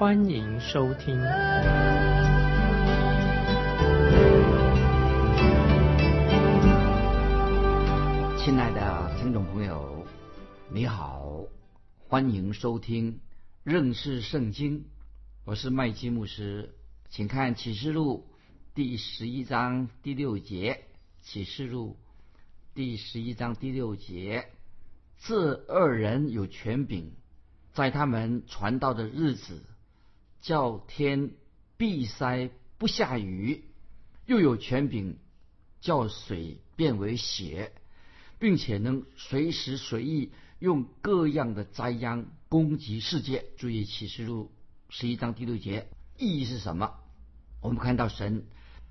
欢迎收听。亲爱的听众朋友，你好，欢迎收听认识圣经。我是麦基牧师，请看启示录第十一章第六节。启示录第十一章第六节：这二人有权柄，在他们传道的日子，叫天闭塞不下雨；又有权柄，叫水变为血。并且能随时随意用各样的灾殃攻击世界。注意启示录十一章第六节，意义是什么？我们看到神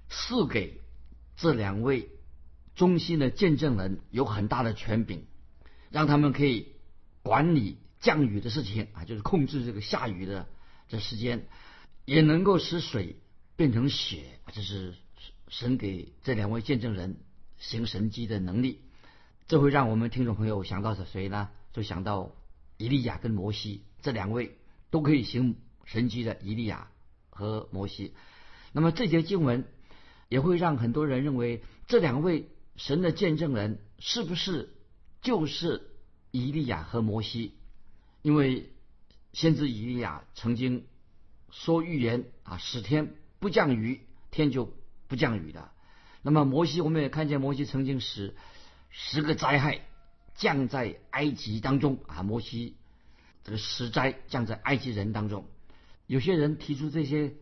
赐给这两位忠心的见证人有很大的权柄，让他们可以管理降雨的事情啊，就是控制这个下雨的这时间，也能够使水变成血。这是神给这两位见证人行神迹的能力。这会让我们听众朋友想到是谁呢？就想到以利亚跟摩西这两位都可以行神迹的以利亚和摩西。那么这节经文也会让很多人认为这两位神的见证人是不是就是以利亚和摩西？因为先知以利亚曾经说预言啊，十天不降雨，天就不降雨的。那么摩西，我们也看见摩西曾经使。十个灾害降在埃及当中啊，摩西这个十灾降在埃及人当中。有些人提出这些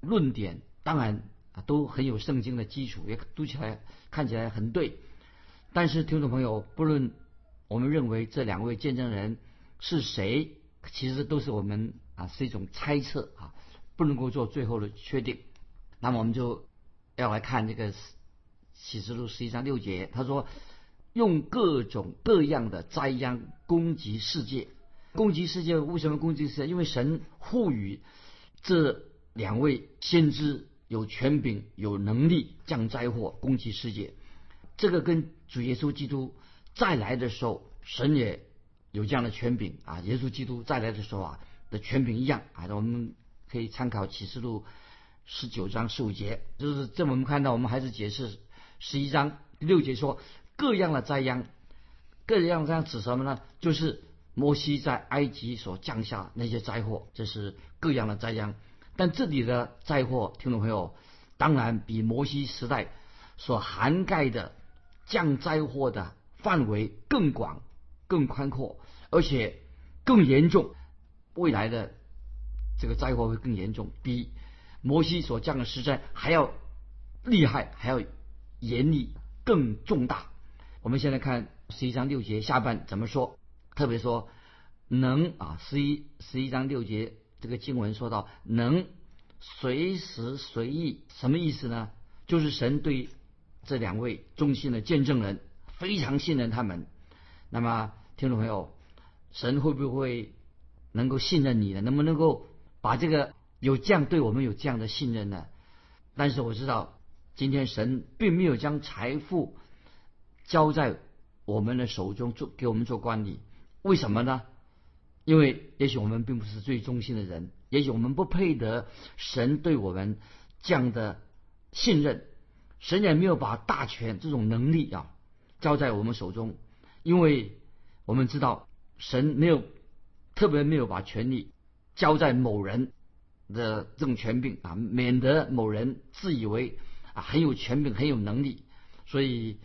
论点，当然啊都很有圣经的基础，也读起来看起来很对。但是听众朋友，不论我们认为这两位见证人是谁，其实都是我们啊是一种猜测啊，不能够做最后的确定。那么我们就要来看这个启示录十一章六节，他说。用各种各样的灾殃攻击世界，攻击世界为什么攻击世界？因为神赋予这两位先知有权柄、有能力降灾祸、攻击世界。这个跟主耶稣基督再来的时候，神也有这样的权柄啊。耶稣基督再来的时候啊的权柄一样啊。我们可以参考启示录十九章十五节，就是这我们看到，我们还是解释十一章第六节说。各样的灾殃，各样灾殃指什么呢？就是摩西在埃及所降下那些灾祸，这是各样的灾殃。但这里的灾祸，听众朋友，当然比摩西时代所涵盖的降灾祸的范围更广、更宽阔，而且更严重。未来的这个灾祸会更严重，比摩西所降的十灾还要厉害，还要严厉，更重大。我们现在看十一章六节下半怎么说？特别说能啊，十一十一章六节这个经文说到能随时随意，什么意思呢？就是神对这两位忠心的见证人非常信任他们。那么听众朋友，神会不会能够信任你呢？能不能够把这个有这样对我们有这样的信任呢？但是我知道，今天神并没有将财富。交在我们的手中做给我们做管理，为什么呢？因为也许我们并不是最忠心的人，也许我们不配得神对我们这样的信任，神也没有把大权这种能力啊交在我们手中，因为我们知道神没有特别没有把权力交在某人的这种权柄啊，免得某人自以为啊很有权柄很有能力，所以。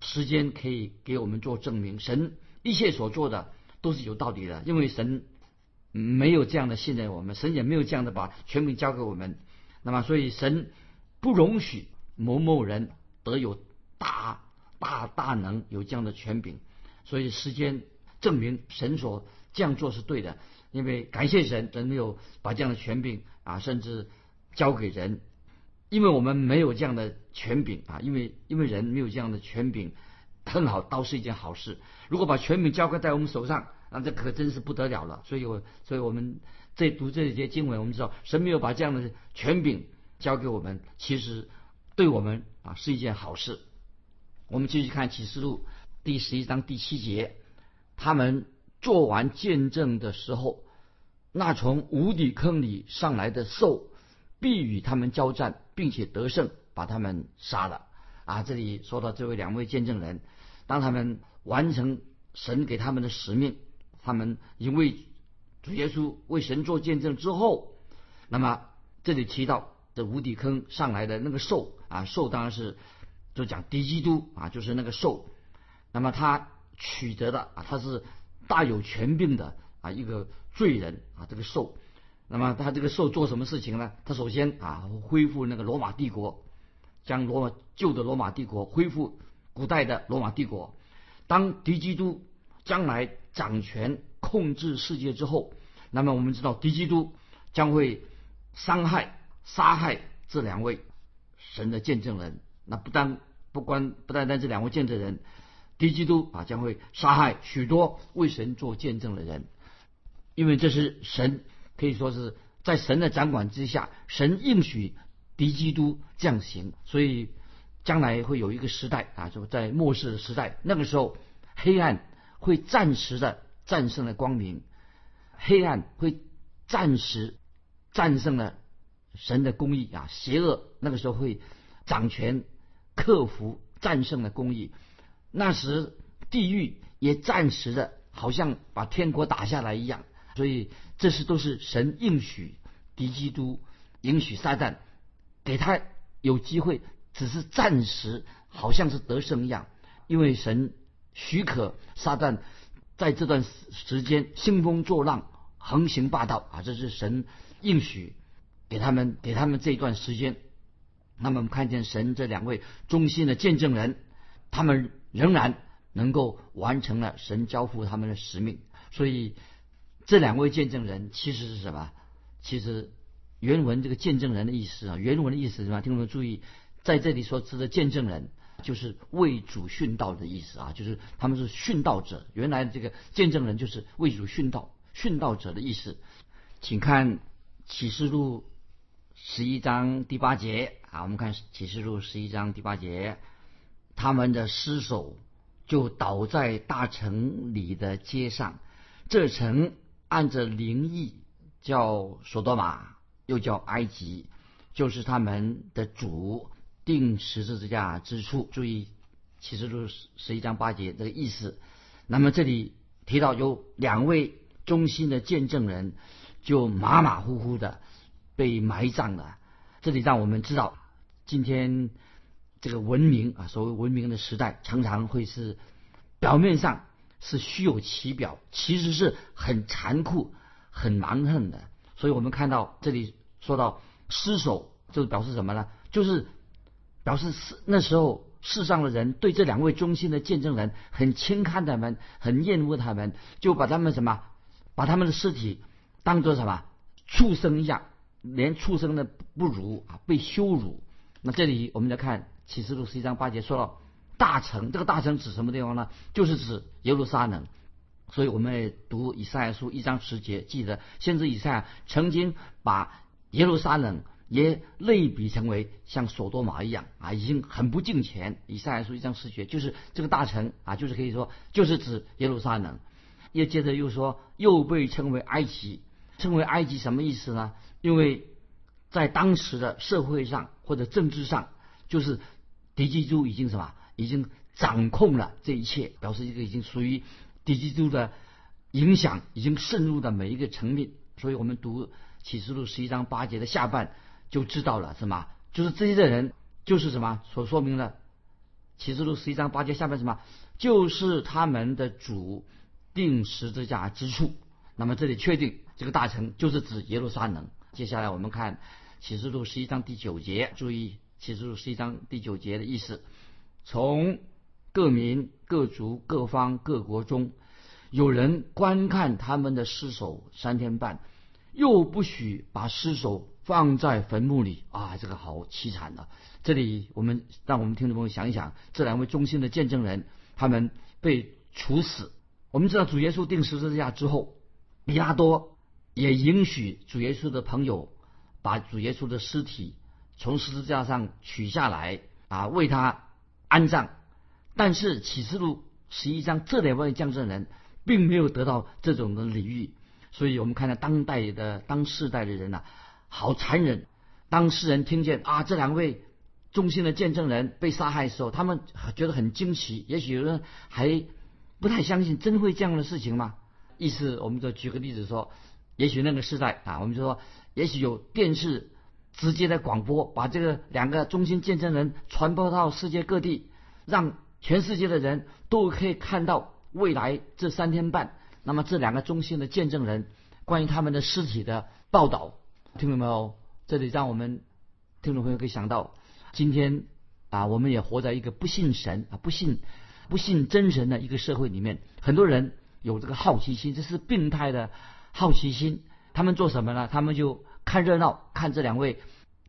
时间可以给我们做证明，神一切所做的都是有道理的，因为神没有这样的信任我们，神也没有这样的把权柄交给我们。那么，所以神不容许某某人得有大大大能有这样的权柄。所以时间证明神所这样做是对的，因为感谢神，神没有把这样的权柄啊，甚至交给人，因为我们没有这样的权柄啊，因为因为人没有这样的权柄，很好，倒是一件好事。如果把权柄交给在我们手上，那这可真是不得了了。所以，我所以我们在读这些经文，我们知道神没有把这样的权柄交给我们，其实对我们啊是一件好事。我们继续看启示录第十一章第七节，他们做完见证的时候。那从无底坑里上来的兽，必与他们交战，并且得胜，把他们杀了。啊，这里说到这位两位见证人，当他们完成神给他们的使命，他们因为主耶稣为神做见证之后，那么这里提到这无底坑上来的那个兽啊，兽当然是就讲敌基督啊，就是那个兽。那么他取得的啊，他是大有权柄的啊一个。罪人啊，这个兽，那么他这个兽做什么事情呢？他首先啊，恢复那个罗马帝国，将罗马旧的罗马帝国恢复古代的罗马帝国。当敌基督将来掌权控制世界之后，那么我们知道敌基督将会伤害、杀害这两位神的见证人。那不单不关不单单这两位见证人，敌基督啊将会杀害许多为神做见证的人。因为这是神可以说是在神的掌管之下，神应许敌基督降行，所以将来会有一个时代啊，就在末世的时代，那个时候黑暗会暂时的战胜了光明，黑暗会暂时战胜了神的公义啊，邪恶那个时候会掌权，克服战胜了公义，那时地狱也暂时的好像把天国打下来一样。所以，这是都是神应许敌基督，应许撒旦，给他有机会，只是暂时，好像是得胜一样。因为神许可撒旦在这段时间兴风作浪、横行霸道啊，这是神应许给他们，给他们这一段时间。那么，我们看见神这两位忠心的见证人，他们仍然能够完成了神交付他们的使命。所以。这两位见证人其实是什么？其实原文这个见证人的意思啊，原文的意思是什么？听众们注意，在这里所指的见证人就是为主殉道的意思啊，就是他们是殉道者。原来这个见证人就是为主殉道、殉道者的意思。请看启示录十一章第八节啊，我们看启示录十一章第八节，他们的尸首就倒在大城里的街上，这城。按着灵异叫索多玛，又叫埃及，就是他们的主定十字架之处。注意其实就是十一章八节这个意思。那么这里提到有两位忠心的见证人，就马马虎虎的被埋葬了。这里让我们知道，今天这个文明啊，所谓文明的时代，常常会是表面上。是虚有其表，其实是很残酷、很蛮横的。所以我们看到这里说到失手，就表示什么呢？就是表示世那时候世上的人对这两位忠心的见证人很轻看他们，很厌恶他们，就把他们什么，把他们的尸体当做什么畜生一样，连畜生的不如啊，被羞辱。那这里我们来看启示录十一章八节说到。大城，这个大城指什么地方呢？就是指耶路撒冷。所以我们读以赛亚书一章十节，记得先知以赛亚曾经把耶路撒冷也类比成为像索多玛一样啊，已经很不敬虔。以赛亚书一章十节就是这个大城啊，就是可以说就是指耶路撒冷。也接着又说，又被称为埃及，称为埃及什么意思呢？因为在当时的社会上或者政治上，就是敌基督已经什么？已经掌控了这一切，表示一个已经属于敌基督的影响，已经渗入的每一个层面。所以我们读启示录十一章八节的下半，就知道了什么？就是这些人，就是什么？所说明了启示录十一章八节下半什么？就是他们的主定十字架之处。那么这里确定这个大城就是指耶路撒冷。接下来我们看启示录十一章第九节，注意启示录十一章第九节的意思。从各民、各族、各方、各国中，有人观看他们的尸首三天半，又不许把尸首放在坟墓里啊，这个好凄惨啊！这里我们让我们听众朋友想一想，这两位忠心的见证人，他们被处死。我们知道主耶稣定十字架之后，比拉多也允许主耶稣的朋友把主耶稣的尸体从十字架上取下来啊，为他安葬。但是启示录十一章这两位见证人并没有得到这种的礼遇，所以我们看到当代的当世代的人呐，好残忍。当世人听见啊这两位忠心的见证人被杀害的时候，他们觉得很惊奇，也许有人还。不太相信，真会这样的事情吗？意思，我们就举个例子说，也许那个时代啊，我们就说，也许有电视直接的广播，把这个两个中心见证人传播到世界各地，让全世界的人都可以看到未来这三天半，那么这两个中心的见证人关于他们的尸体的报道，听懂没有？这里让我们听众朋友可以想到，今天啊，我们也活在一个不信神啊，不信。不信真神的一个社会里面，很多人有这个好奇心，这是病态的好奇心。他们做什么呢？他们就看热闹，看这两位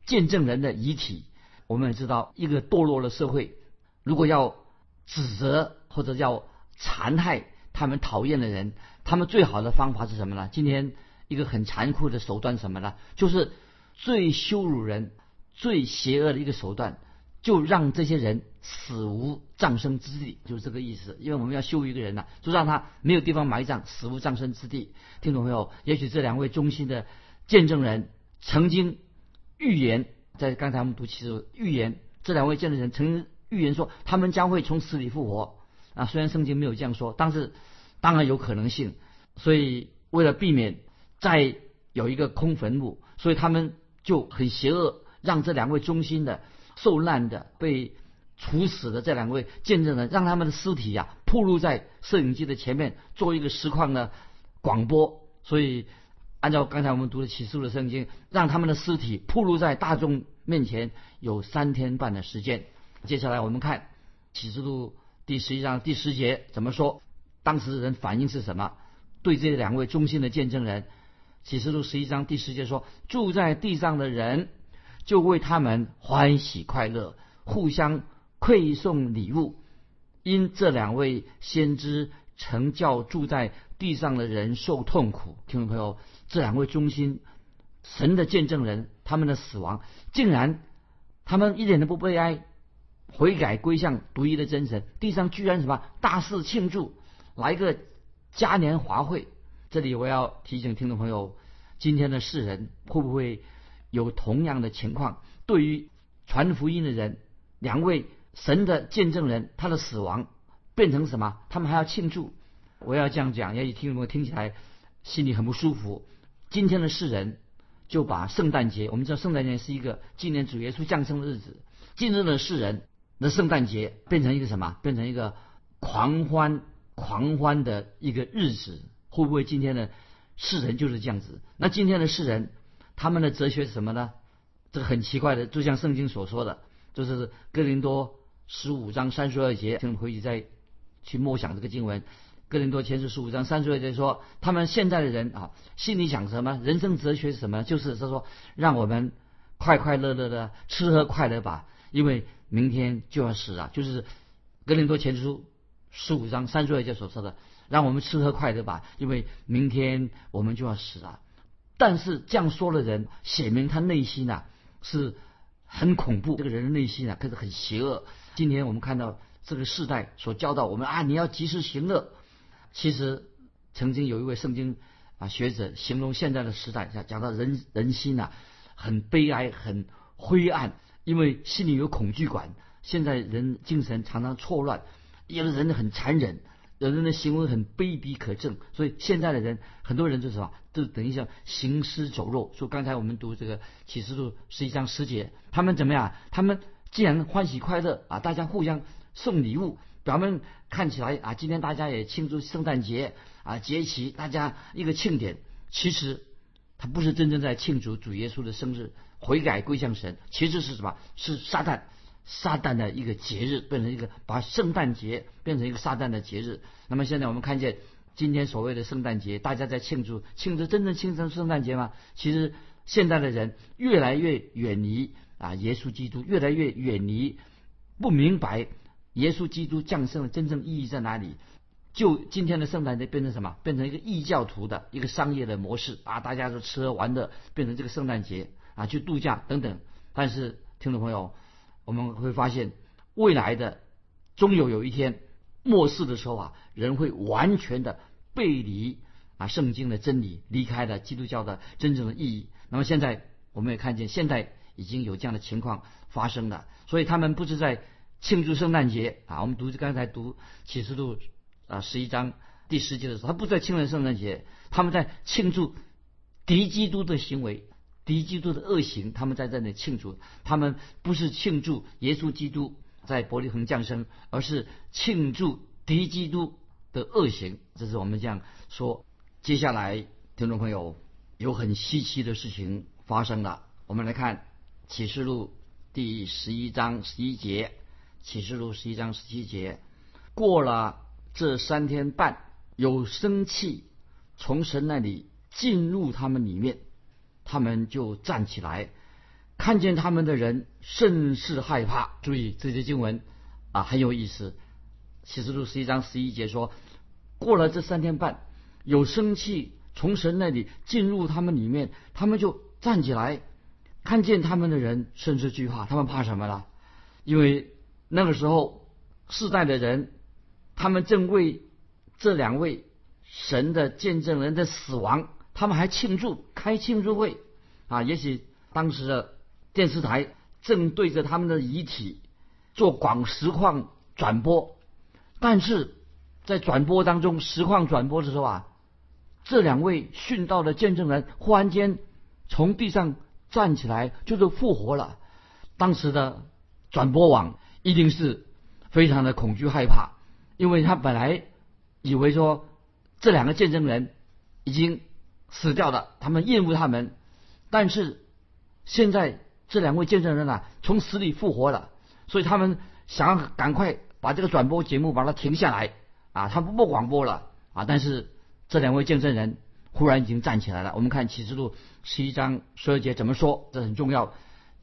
见证人的遗体。我们也知道，一个堕落的社会，如果要指责或者要残害他们讨厌的人，他们最好的方法是什么呢？今天一个很残酷的手段什么呢？就是最羞辱人、最邪恶的一个手段。就让这些人死无葬身之地，就是这个意思。因为我们要羞辱一个人呐，就让他没有地方埋葬，死无葬身之地。听懂没有？也许这两位忠心的见证人曾经预言，在刚才我们读其实预言，这两位见证人曾经预言说，他们将会从死里复活。啊，虽然圣经没有这样说，但是当然有可能性。所以为了避免再有一个空坟墓，所以他们就很邪恶，让这两位忠心的。受难的、被处死的这两位见证人，让他们的尸体呀，暴露在摄影机的前面，做一个实况的广播。所以，按照刚才我们读的启示录的圣经，让他们的尸体暴露在大众面前，有三天半的时间。接下来我们看启示录第十一章第十节怎么说？当时的人反应是什么？对这两位忠心的见证人，启示录十一章第十节说：住在地上的人。就为他们欢喜快乐，互相馈送礼物。因这两位先知曾叫住在地上的人受痛苦。听众朋友，这两位忠心神的见证人，他们的死亡竟然他们一点都不悲哀，悔改归向独一的真神。地上居然什么大肆庆祝，来个嘉年华会。这里我要提醒听众朋友，今天的世人会不会？有同样的情况，对于传福音的人，两位神的见证人，他的死亡变成什么？他们还要庆祝。我要这样讲，也许听众听起来心里很不舒服。今天的世人就把圣诞节，我们知道圣诞节是一个纪念主耶稣降生的日子。今日的世人的圣诞节变成一个什么？变成一个狂欢、狂欢的一个日子。会不会今天的世人就是这样子？那今天的世人？他们的哲学是什么呢？这个很奇怪的，就像圣经所说的，就是哥林多十五章三十二节，请回去再去默想这个经文。哥林多前书十五章三十二节说，他们现在的人啊，心里想什么？人生哲学是什么？就是他说，让我们快快乐乐的吃喝快乐吧，因为明天就要死啊。就是哥林多前书十五章三十二节所说的，让我们吃喝快乐吧，因为明天我们就要死啊。但是这样说的人，显明他内心呐是很恐怖。这个人的内心啊，可是很邪恶。今天我们看到这个世代所教导我们啊，你要及时行乐。其实曾经有一位圣经啊学者形容现在的时代，讲讲到人人心呐很悲哀、很灰暗，因为心里有恐惧感。现在人精神常常错乱，有的人很残忍。有人的行为很卑鄙可憎，所以现在的人很多人就是什么，就等于像行尸走肉。说刚才我们读这个启示录十一章十节，他们怎么样？他们既然欢喜快乐啊，大家互相送礼物，咱们看起来啊，今天大家也庆祝圣诞节啊，节期，大家一个庆典。其实他不是真正在庆祝主耶稣的生日，悔改归向神。其实是什么？是撒旦。撒旦的一个节日变成一个，把圣诞节变成一个撒旦的节日。那么现在我们看见今天所谓的圣诞节，大家在庆祝庆祝真正庆祝圣诞节吗？其实现在的人越来越远离啊耶稣基督，越来越远离，不明白耶稣基督降生的真正意义在哪里。就今天的圣诞节变成什么？变成一个异教徒的一个商业的模式啊！大家都吃喝玩乐，变成这个圣诞节啊，去度假等等。但是听众朋友，我们会发现未来的终有有一天末世的时候啊，人会完全的背离啊圣经的真理，离开了基督教的真正的意义。那么现在我们也看见，现在已经有这样的情况发生了。所以他们不是在庆祝圣诞节啊。我们读刚才读启示录。啊，十一章第十节的时候，他不在庆祝圣诞节，他们在庆祝敌基督的行为、敌基督的恶行，他们在这里庆祝。他们不是庆祝耶稣基督在伯利恒降生，而是庆祝敌基督的恶行。这是我们这样说。接下来，听众朋友有很稀奇的事情发生了。我们来看启示录第十一章十一节，启示录十一章十一节过了。这三天半有生气从神那里进入他们里面，他们就站起来，看见他们的人甚是害怕。注意这些经文啊很有意思。启示录十一章十一节说，过了这三天半有生气从神那里进入他们里面，他们就站起来，看见他们的人甚是惧怕。他们怕什么了？因为那个时候世代的人。他们正为这两位神的见证人的死亡，他们还庆祝开庆祝会啊！也许当时的电视台正对着他们的遗体做广实况转播，但是在转播当中，实况转播的时候啊，这两位殉道的见证人忽然间从地上站起来，就是复活了。当时的转播网一定是非常的恐惧害怕。因为他本来以为说这两个见证人已经死掉了，他们厌恶他们，但是现在这两位见证人啊从死里复活了，所以他们想要赶快把这个转播节目把它停下来啊，他不播广播了啊，但是这两位见证人忽然已经站起来了。我们看启示录十一章十二节怎么说？这很重要。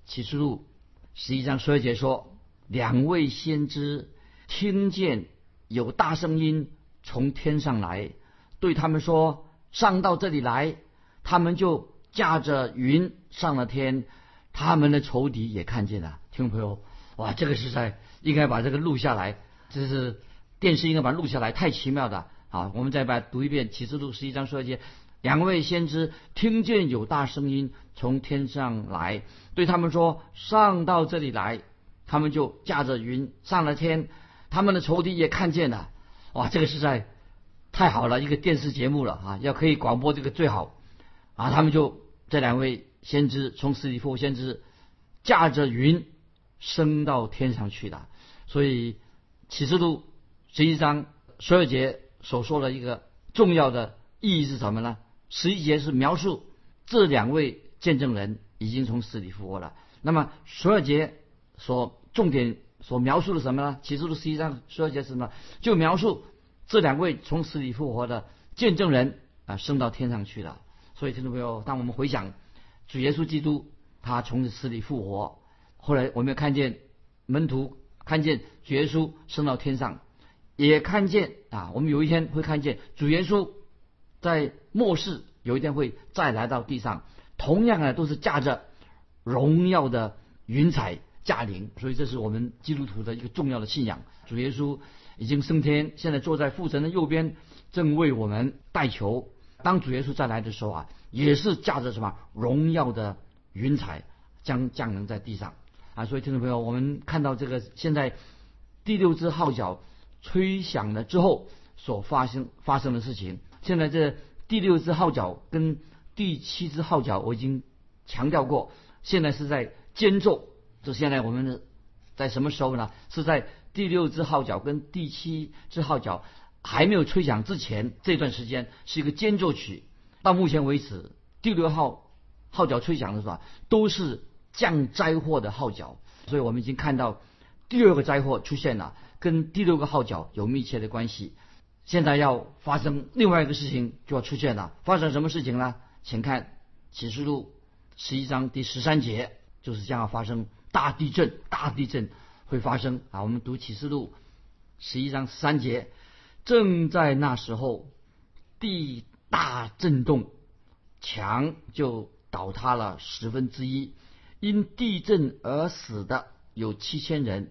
启示录十一章十二节说，两位先知听见。有大声音从天上来，对他们说：“上到这里来。”他们就驾着云上了天。他们的仇敌也看见了。听众朋友，哇，这个是在应该把这个录下来。这是电视应该把它录下来，太奇妙的。好，我们再把读一遍《启示录》十一章说一节。两位先知听见有大声音从天上来，对他们说：“上到这里来。”他们就驾着云上了天。他们的仇敌也看见了，哇，这个实在太好了，一个电视节目了啊！要可以广播这个最好啊！他们就这两位先知从死里复活先知驾着云升到天上去了。所以启示录十一章十二节所说的一个重要的意义是什么呢？十一节是描述这两位见证人已经从死里复活了。那么十二节所重点。所描述的什么呢？启示录十一章十二节是什么？就描述这两位从死里复活的见证人啊，升到天上去了。所以听众朋友，当我们回想主耶稣基督他从死里复活，后来我们看见门徒看见主耶稣升到天上，也看见啊，我们有一天会看见主耶稣在末世有一天会再来到地上，同样啊都是驾着荣耀的云彩。驾临，所以这是我们基督徒的一个重要的信仰。主耶稣已经升天，现在坐在父神的右边，正为我们代求。当主耶稣再来的时候啊，也是驾着什么荣耀的云彩将降临在地上啊。所以听众朋友，我们看到这个现在第六只号角吹响了之后所发生发生的事情。现在这第六只号角跟第七只号角，我已经强调过，现在是在间奏。就现在我们在什么时候呢？是在第六只号角跟第七只号角还没有吹响之前这段时间是一个间奏曲。到目前为止，第六号号角吹响的时候都是降灾祸的号角，所以我们已经看到第二个灾祸出现了，跟第六个号角有密切的关系。现在要发生另外一个事情就要出现了，发生什么事情呢？请看启示录十一章第十三节，就是将要发生大地震，大地震会发生啊。我们读启示录十一章三节，正在那时候，地大震动，墙就倒塌了十分之一，因地震而死的有七千人，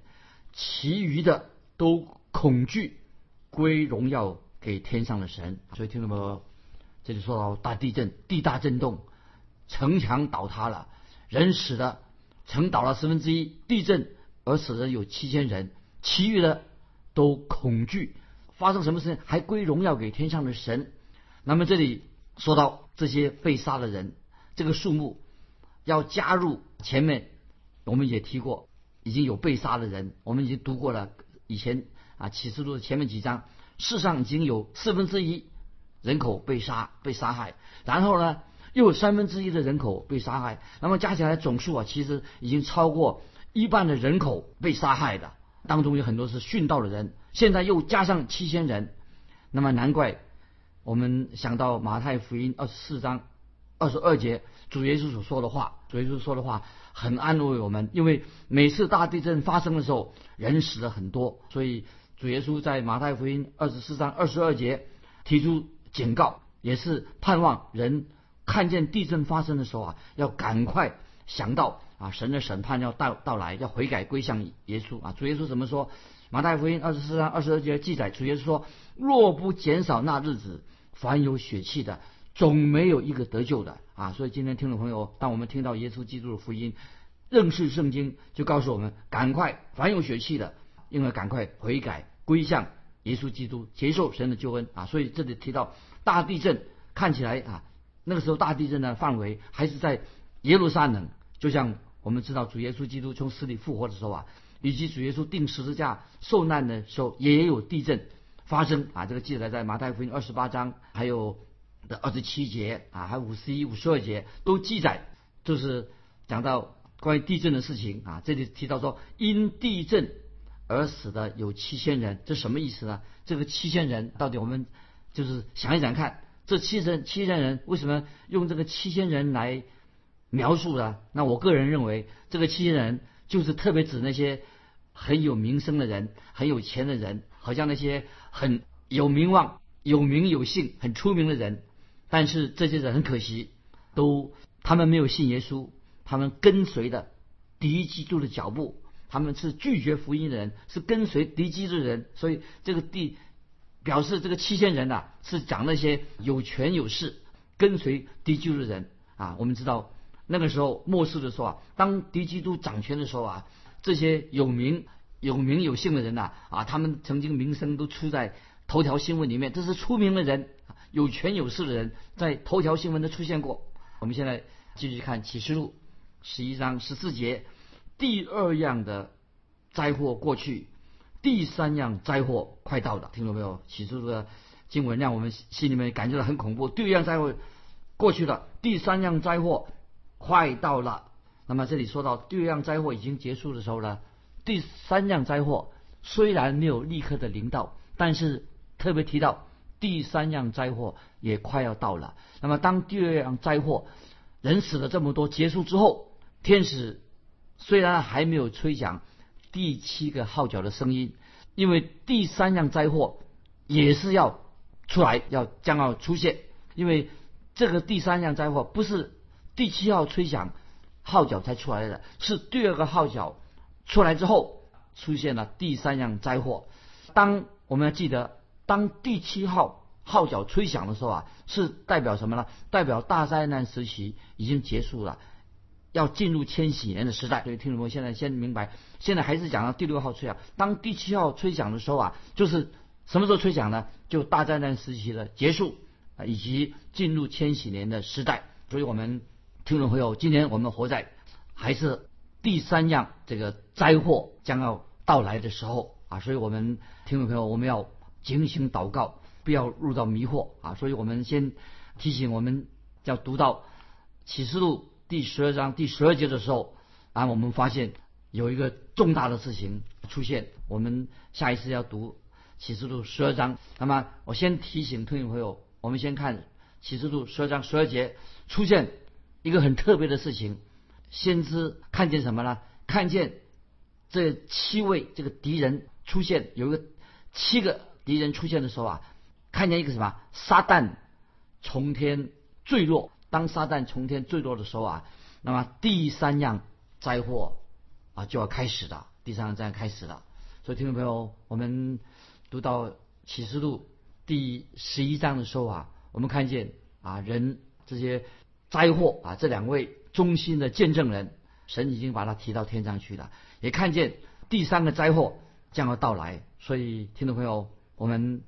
其余的都恐惧归荣耀给天上的神。所以听到没有？这里说到大地震，地大震动，城墙倒塌了，人死了城倒了十分之一，地震而死的有七千人，其余的都恐惧。发生什么事情？还归荣耀给天上的神。那么这里说到这些被杀的人，这个数目要加入前面，我们也提过，已经有被杀的人，我们已经读过了。以前啊启示录的前面几章，世上已经有四分之一人口被杀、被杀害，然后呢又有三分之一的人口被杀害，那么加起来总数啊，其实已经超过一半的人口被杀害的，当中有很多是殉道的人。现在又加上七千人，那么难怪我们想到马太福音二十四章二十二节，主耶稣所说的话，主耶稣说的话很安慰我们，因为每次大地震发生的时候，人死了很多，所以主耶稣在马太福音二十四章二十二节提出警告，也是盼望人看见地震发生的时候啊，要赶快想到啊，神的审判要到到来，要悔改归向耶稣啊。主耶稣怎么说？马太福音二十四章二十二节记载，主耶稣说：“若不减少那日子，凡有血气的，总没有一个得救的。”啊，所以今天听众朋友，当我们听到耶稣基督的福音，认识圣经，就告诉我们：赶快，凡有血气的，应该赶快悔改归向耶稣基督，接受神的救恩。啊，所以这里提到大地震，看起来啊，那个时候大地震的范围还是在耶路撒冷，就像我们知道主耶稣基督从死里复活的时候啊。以及主耶稣钉十字架受难的时候，也有地震发生啊！这个记载在马太福音二十八章，还有的二十七节啊，还有五十一、五十二节都记载，就是讲到关于地震的事情啊。这里提到说，因地震而死的有七千人，这什么意思呢？这个七千人到底我们就是想一想看，这七千七千人为什么用这个七千人来描述呢？那我个人认为，这个七千人就是特别指那些。很有名声的人，很有钱的人，好像那些很有名望、有名有姓、很出名的人，但是这些人很可惜，都他们没有信耶稣，他们跟随的敌基督的脚步，他们是拒绝福音的人，是跟随敌基督的人，所以这个地表示这个七千人呐，是讲那些有权有势、跟随敌基督的人啊。我们知道那个时候末世的时候啊，当敌基督掌权的时候啊。这些有名有名有姓的人呐，啊，他们曾经名声都出在头条新闻里面，这是出名的人，有权有势的人，在头条新闻都出现过。我们现在继续看启示录十一章十四节，第二样的灾祸过去，第三样灾祸快到了，听到没有？起初的经文让我们心里面感觉到很恐怖。第二样灾祸过去了，第三样灾祸快到了。那么这里说到第二样灾祸已经结束的时候呢，第三样灾祸虽然没有立刻的临到，但是特别提到第三样灾祸也快要到了。那么当第二样灾祸人死了这么多结束之后，天使虽然还没有吹响第七个号角的声音，因为第三样灾祸也是要出来，要将要出现，因为这个第三样灾祸不是第七号吹响。号角才出来的，是第二个号角出来之后，出现了第三样灾祸。当我们要记得，当第七号号角吹响的时候啊，是代表什么呢？代表大灾难时期已经结束了，要进入千禧年的时代。所以听众朋友现在先明白，现在还是讲到第六号吹响。当第七号吹响的时候啊，就是什么时候吹响呢？就大灾难时期的结束啊，以及进入千禧年的时代。所以我们。听众朋友，今天我们活在还是第三样这个灾祸将要到来的时候啊，所以我们听众朋友，我们要警醒祷告，不要入到迷惑啊。所以我们先提醒我们要读到启示录第十二章第十二节的时候啊，我们发现有一个重大的事情出现。我们下一次要读启示录十二章，那么我先提醒听众朋友，我们先看启示录十二章十二节出现。一个很特别的事情，先知看见什么呢？看见这七位这个敌人出现，有一个七个敌人出现的时候啊，看见一个什么？撒旦从天坠落。当撒旦从天坠落的时候啊，那么第三样灾祸啊就要开始了。第三样灾开始了。所以听众朋友，我们读到启示录第十一章的时候啊，我们看见啊人这些灾祸啊，这两位忠心的见证人，神已经把他提到天上去了。也看见第三个灾祸将要到来。所以听众朋友，我们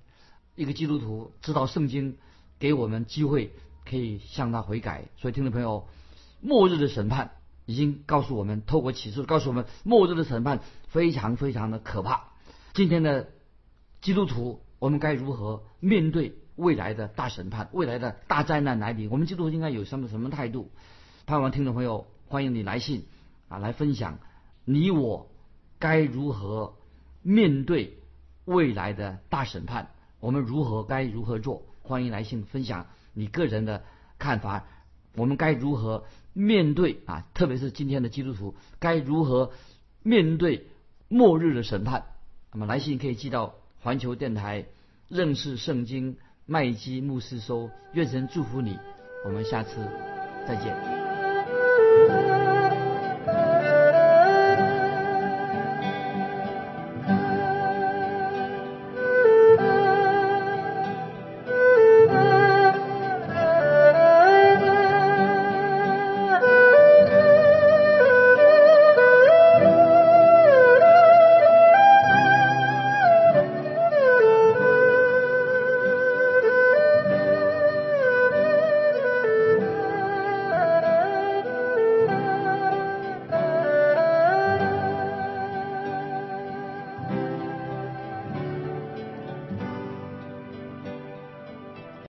一个基督徒知道圣经给我们机会。可以向他悔改，所以听众朋友，末日的审判已经告诉我们，透过启示告诉我们，末日的审判非常非常的可怕。今天的基督徒，我们该如何面对未来的大审判、未来的大灾难来临？我们基督徒应该有什么什么态度？盼望听众朋友，欢迎你来信啊，来分享你我该如何面对未来的大审判？我们如何该如何做？欢迎来信分享。你个人的看法，我们该如何面对啊？特别是今天的基督徒，该如何面对末日的审判？那么来信可以寄到环球电台认识圣经麦基牧师收。愿神祝福你，我们下次再见。